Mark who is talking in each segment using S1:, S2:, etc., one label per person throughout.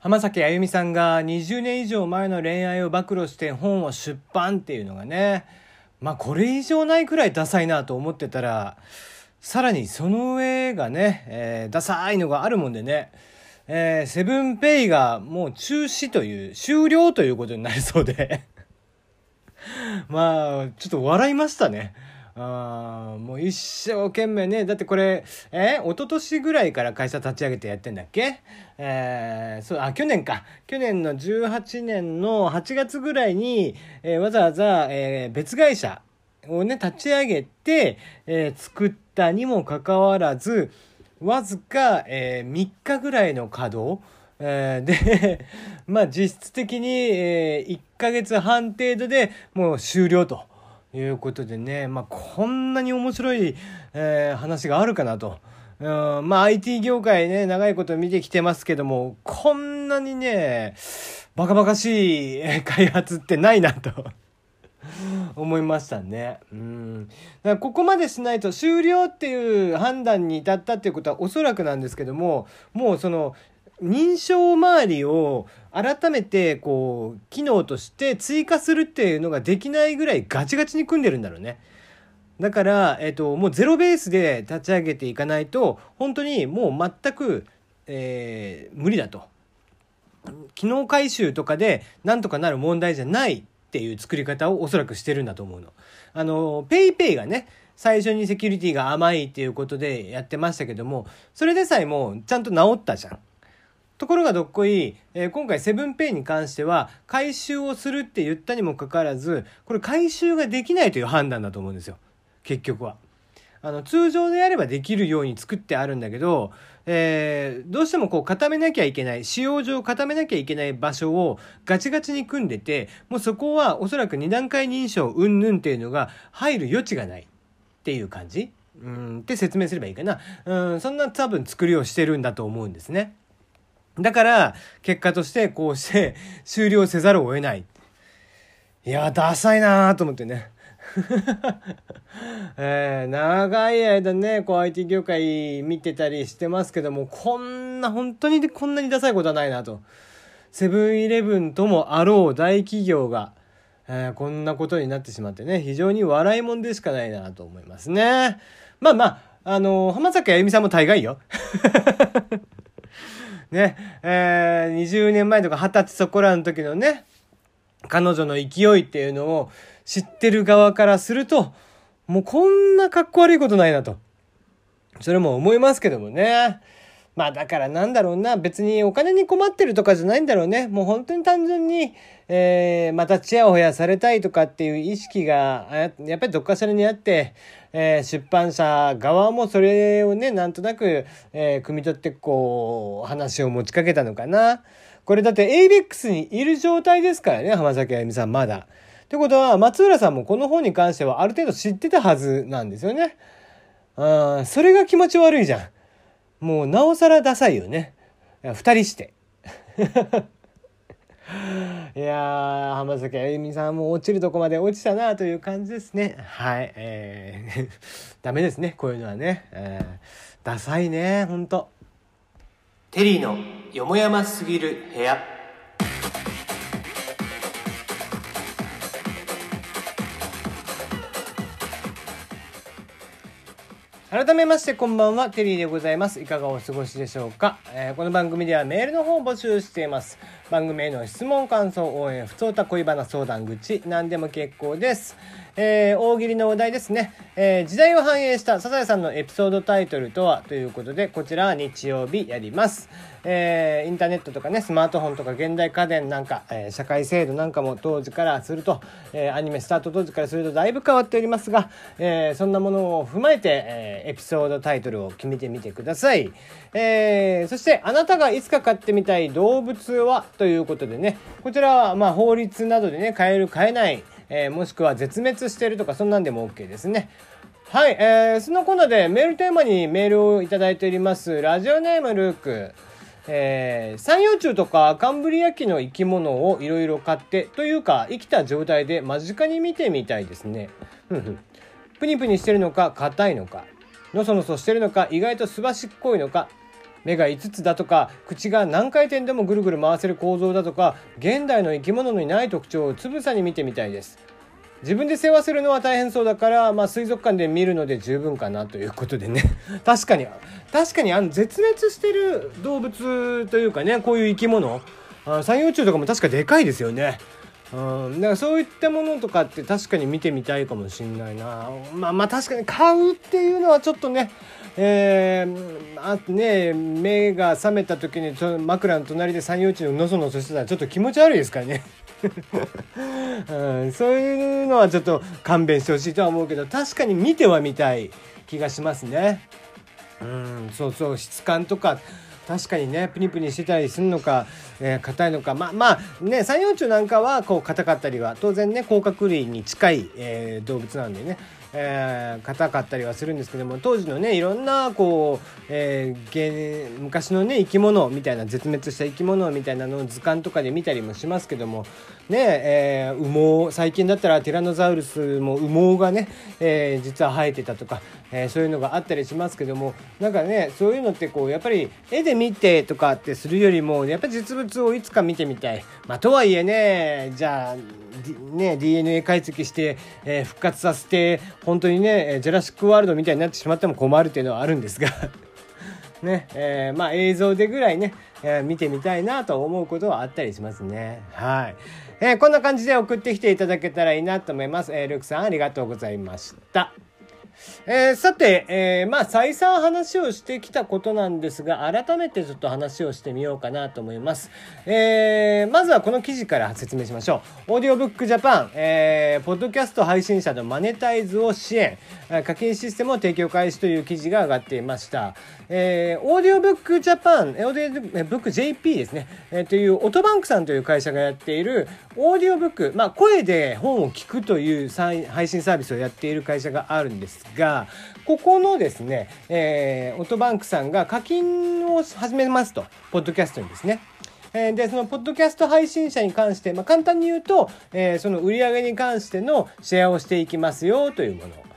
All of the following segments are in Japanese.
S1: 浜崎あゆみさんが20年以上前の恋愛を暴露して本を出版っていうのがねまあこれ以上ないくらいダサいなと思ってたらさらにその上がね、えー、ダサいのがあるもんでね、えー、セブンペイがもう中止という終了ということになりそうで まあちょっと笑いましたね。あもう一生懸命ね。だってこれえ一昨年ぐらいから会社立ち上げてやってんだっけ？えー、そうあ去年か。去年の18年の8月ぐらいに、えー、わざわざ、えー、別会社をね立ち上げて、えー、作ったにもかかわらずわずか、えー、3日ぐらいの稼働。えー、で、まあ実質的に、えー、1ヶ月半程度でもう終了と。いうことでね、まあ、こんなに面白い、えー、話があるかなと。うん、まあ IT 業界ね、長いこと見てきてますけども、こんなにね、バカバカしい開発ってないなと 思いましたね。うん。だからここまでしないと終了っていう判断に至ったっていうことはおそらくなんですけども、もうその、認証周りを改めてこう機能として追加するっていうのができないぐらいガチガチに組んでるんだろうね。だから、えっと、もうゼロベースで立ち上げていかないと本当にもう全く、えー、無理だと。機能改修とかでなんとかなる問題じゃないっていう作り方をおそらくしてるんだと思うの。あの、ペイペイがね、最初にセキュリティが甘いっていうことでやってましたけども、それでさえもうちゃんと直ったじゃん。ところがどっこい、えー、今回セブンペイに関しては改修をするって言ったにもかかわらずこれ改修ができないという判断だと思うんですよ結局は。あの通常であればできるように作ってあるんだけど、えー、どうしてもこう固めなきゃいけない使用上固めなきゃいけない場所をガチガチに組んでてもうそこはおそらく2段階認証うんぬんっていうのが入る余地がないっていう感じうんって説明すればいいかなうんそんな多分作りをしてるんだと思うんですね。だから、結果としてこうして終了せざるを得ない。いや、ダサいなと思ってね。えー、長い間ね、こう IT 業界見てたりしてますけども、こんな、本当にこんなにダサいことはないなと。セブンイレブンともあろう大企業が、えー、こんなことになってしまってね、非常に笑いもんでしかないなと思いますね。まあまあ、あのー、浜崎あゆみさんも大概よ。ね、えー、20年前とか20歳そこらの時のね、彼女の勢いっていうのを知ってる側からすると、もうこんなかっこ悪いことないなと。それも思いますけどもね。まあだからなんだろうな、別にお金に困ってるとかじゃないんだろうね。もう本当に単純に、えー、またチヤホヤされたいとかっていう意識が、やっぱりどっかしらにあって、えー、出版社側もそれをね、なんとなく、えー、汲み取ってこう、話を持ちかけたのかな。これだって ABEX にいる状態ですからね、浜崎あゆみさんまだ。ってことは、松浦さんもこの本に関してはある程度知ってたはずなんですよね。うん、それが気持ち悪いじゃん。もうなおさらダサいよね。二人して。いや、浜崎あゆみさんも落ちるとこまで落ちたなという感じですね。はい。えー、ダメですね、こういうのはね。えー、ダサいね、ほんと。テリーのよもやますぎる部屋。改めましてこんばんは、テリーでございます。いかがお過ごしでしょうか、えー、この番組ではメールの方を募集しています。番組への質問、感想、応援、不当た恋バナ相談口、何でも結構です。えー、大喜利のお題ですね。えー、時代を反映したサザエさんのエピソードタイトルとはということで、こちらは日曜日やります。えー、インターネットとかね、スマートフォンとか現代家電なんか、え、社会制度なんかも当時からすると、え、アニメスタート当時からするとだいぶ変わっておりますが、えー、そんなものを踏まえて、え、エピソードタイトルを決めてみてください。え、そして、あなたがいつか飼ってみたい動物はということでね、こちらは、ま、法律などでね、飼える、飼えない、えー、もしくは絶滅してるとか、そんなんでも OK ですね。はい、えー、そのコーナーでメールテーマにメールをいただいております。ラジオネームルーク。えー、三葉虫とかカンブリア紀の生き物をいろいろ買ってというか生きた状態で間近に見てみたいですね。プニプニしてるのか硬いのかのそのそしてるのか意外とすばしっこいのか目が5つだとか口が何回転でもぐるぐる回せる構造だとか現代の生き物にない特徴をつぶさに見てみたいです。自分で世話するのは大変そうだから、まあ、水族館で見るので十分かなということでね。確かに確かにあの絶滅してる動物というかねこういう生き物。三葉虫とかも確かでかいですよね。うん、だからそういったものとかって確かに見てみたいかもしんないな。まあまあ確かに買うっていうのはちょっとねえー、あね目が覚めた時に枕の隣で三葉虫ののそのそしてたらちょっと気持ち悪いですからね、うん、そういうのはちょっと勘弁してほしいとは思うけど確かに見てはみたい気がしますね。うんそうそう質感とか確かにねプニプニしてたりするのかえー、硬いのか。まあまあね三葉虫なんかはこう硬かったりは当然ね甲殻類に近い、えー、動物なんでね。えー、硬かったりはするんですけども当時のねいろんなこう、えー、昔のね生き物みたいな絶滅した生き物みたいなのを図鑑とかで見たりもしますけどもねえー、羽毛最近だったらティラノザウルスも羽毛がね、えー、実は生えてたとか、えー、そういうのがあったりしますけどもなんかねそういうのってこうやっぱり絵で見てとかってするよりもやっぱり実物をいつか見てみたい。まあ、とはいえねじゃあ、D、ね DNA 解析して、えー、復活させて本当にねジェラシック・ワールドみたいになってしまっても困るっていうのはあるんですが ねえー、まあ映像でぐらいね、えー、見てみたいなと思うことはあったりしますね。はい。えー、こんな感じで送ってきていただけたらいいなと思います。えー、ルクさんありがとうございました。えー、さて、えー、まあ再三話をしてきたことなんですが改めてちょっと話をしてみようかなと思います、えー、まずはこの記事から説明しましょう。オーディオブックジャパン、えー、ポッドキャスト配信者のマネタイズを支援課金システムを提供開始という記事が上がっていました、えー、オーディオブックジャパンオーディオブック JP ですね、えー、というオトバンクさんという会社がやっているオーディオブック、まあ、声で本を聞くという配信サービスをやっている会社があるんですがここのですね、えー、オトバンクさんが課金を始めますとポッドキャストにですね。えでそのポッドキャスト配信者に関して、まあ、簡単に言うと、えー、その売り上げに関してのシェアをしていきますよというもの。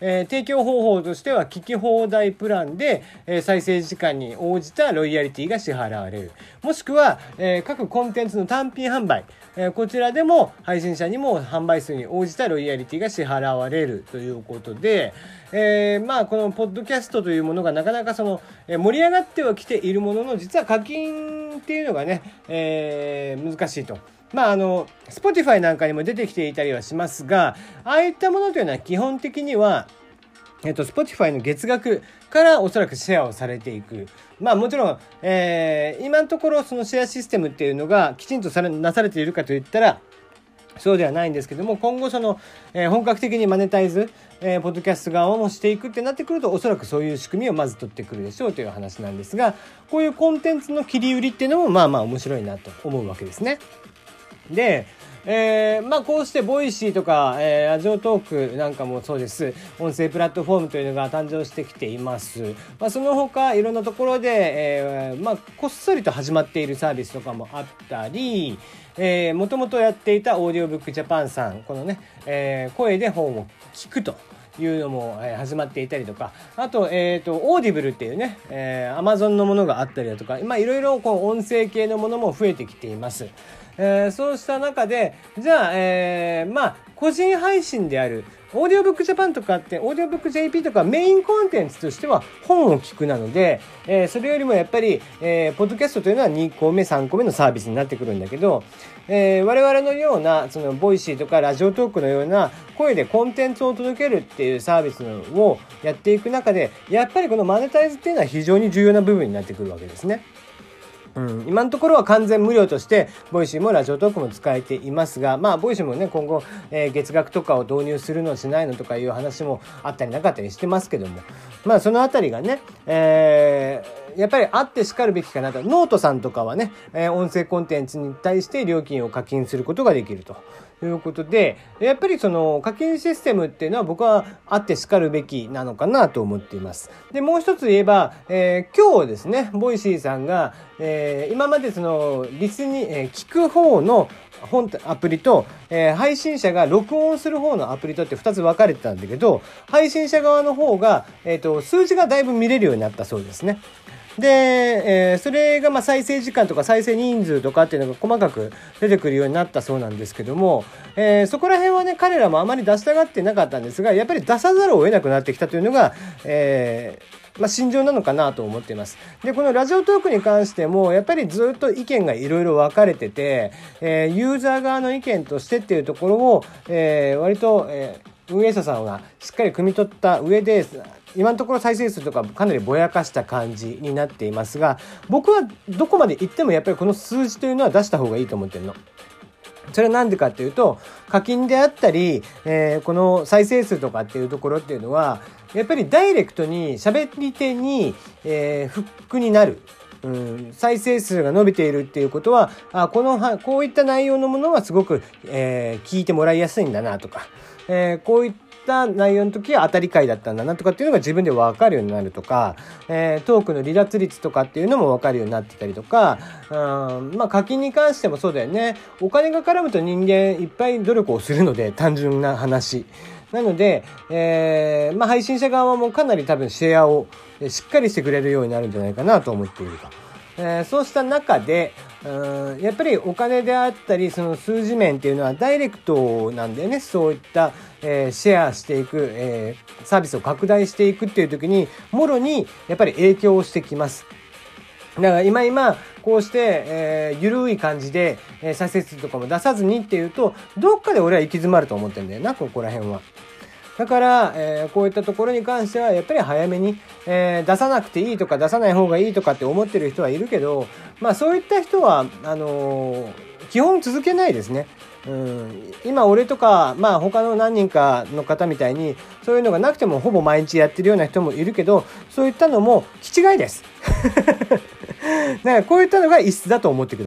S1: えー、提供方法としては聞き放題プランで、えー、再生時間に応じたロイヤリティが支払われる。もしくは、えー、各コンテンツの単品販売、えこちらでも配信者にも販売数に応じたロイヤリティが支払われるということで、えまあこのポッドキャストというものがなかなかその、え盛り上がってはきているものの実は課金っていうのがね、え難しいと。まああの、Spotify なんかにも出てきていたりはしますが、ああいったものというのは基本的には、えっと、Spotify の月額からおそらくシェアをされていく。まあもちろん、えー、今のところそのシェアシステムっていうのがきちんとされなされているかといったら、そうではないんですけども、今後その、えー、本格的にマネタイズ、えー、ポッドキャスト側もしていくってなってくると、おそらくそういう仕組みをまず取ってくるでしょうという話なんですが、こういうコンテンツの切り売りっていうのも、まあまあ面白いなと思うわけですね。で、えー、まあこうして Voicy とか、えー、 Radiotalk なんかもそうです。音声プラットフォームというのが誕生してきています。まあその他いろんなところで、えー、まあこっそりと始まっているサービスとかもあったり、えー、もともとやっていたオーディオブックジャパンさん、このね、えー、声で本を聞くと。いうのも、始まっていたりとか、あと、えっ、ー、と、 Audible っていうね、えー、アマゾンのものがあったりだとか、まあ、いろいろこう、音声系のものも増えてきています。えー、そうした中で、じゃあ、えー、まあ、個人配信である、オーディオブックジャパンとかって、オーディオブック JP とかメインコンテンツとしては本を聞くなので、えー、それよりもやっぱり、えー、ポッドキャストというのは2個目、3個目のサービスになってくるんだけど、えー、我々のような、その、 Voicy とか Radiotalk のような声でコンテンツを届けるっていうサービスをやっていく中で、やっぱりこのマネタイズっていうのは非常に重要な部分になってくるわけですね。うん、今のところは完全無料として、 Voicy も Radiotalk も使えていますが、まあ、 Voicy もね、今後、えー、月額とかを導入するのしないのとかいう話もあったりなかったりしてますけども、まあ、その辺りがね、えー、やっぱりあってしかるべきかなと。ノートさんとかはね、えー、音声コンテンツに対して料金を課金することができると。ということで、やっぱりその課金システムっていうのは僕はあってしかるべきなのかなと思っています。で、もう一つ言えば、えー、今日ですね、 Voicy さんが、えー、今までその、リスに、えー、聞く方の本アプリと、えー、配信者が録音する方のアプリとって2つ分かれてたんだけど、配信者側の方が、えっ、ー、と、数字がだいぶ見れるようになったそうですね。で、えー、それがま再生時間とか再生人数とかっていうのが細かく出てくるようになったそうなんですけども、えー、そこら辺はね、彼らもあまり出したがってなかったんですが、やっぱり出さざるを得なくなってきたというのが、えー、まあ、心情なのかなと思っています。で、このラジオトークに関しても、やっぱりずっと意見がいろいろ分かれてて、えー、ユーザー側の意見としてっていうところを、えー、割と、えー、運営者さんがしっかり汲み取った上で、今のところ再生数とかかなりぼやかした感じになっていますが僕はどこまで行ってもやっぱりこの数字というのは出した方がいいと思ってるの。それは何でかっていうと課金であったり、えー、この再生数とかっていうところっていうのはやっぱりダイレクトに喋り手に、えー、フックになる。うん、再生数が伸びているっていうことはあこのこういった内容のものはすごく、えー、聞いてもらいやすいんだなとか、えー、こういった内容の時は当たり会だったんだなとかっていうのが自分で分かるようになるとか、えー、トークの離脱率とかっていうのも分かるようになってたりとか、うん、まあ課金に関してもそうだよね。お金が絡むと人間いっぱい努力をするので、単純な話。なので、えー、まあ配信者側もかなり多分シェアをしっかりしてくれるようになるんじゃないかなと思っていると。えー、そうした中で、うんやっぱりお金であったりその数字面っていうのはダイレクトなんだよねそういった、えー、シェアしていく、えー、サービスを拡大していくっていう時にもろにやっぱり影響をしてきます。だから今今こうして、えー、ゆるい感じで、えー、再生数とかも出さずにっていうとどっかで俺は行き詰まると思ってんだよなここら辺は。だから、えー、こういったところに関しては、やっぱり早めに、えー、出さなくていいとか出さない方がいいとかって思ってる人はいるけど、まあそういった人は、あの、基本続けないですね。うん、今俺とか、まあ他の何人かの方みたいに、そういうのがなくてもほぼ毎日やってるような人もいるけど、そういったのも気違いです。だからこういったのが異質だと思ってください。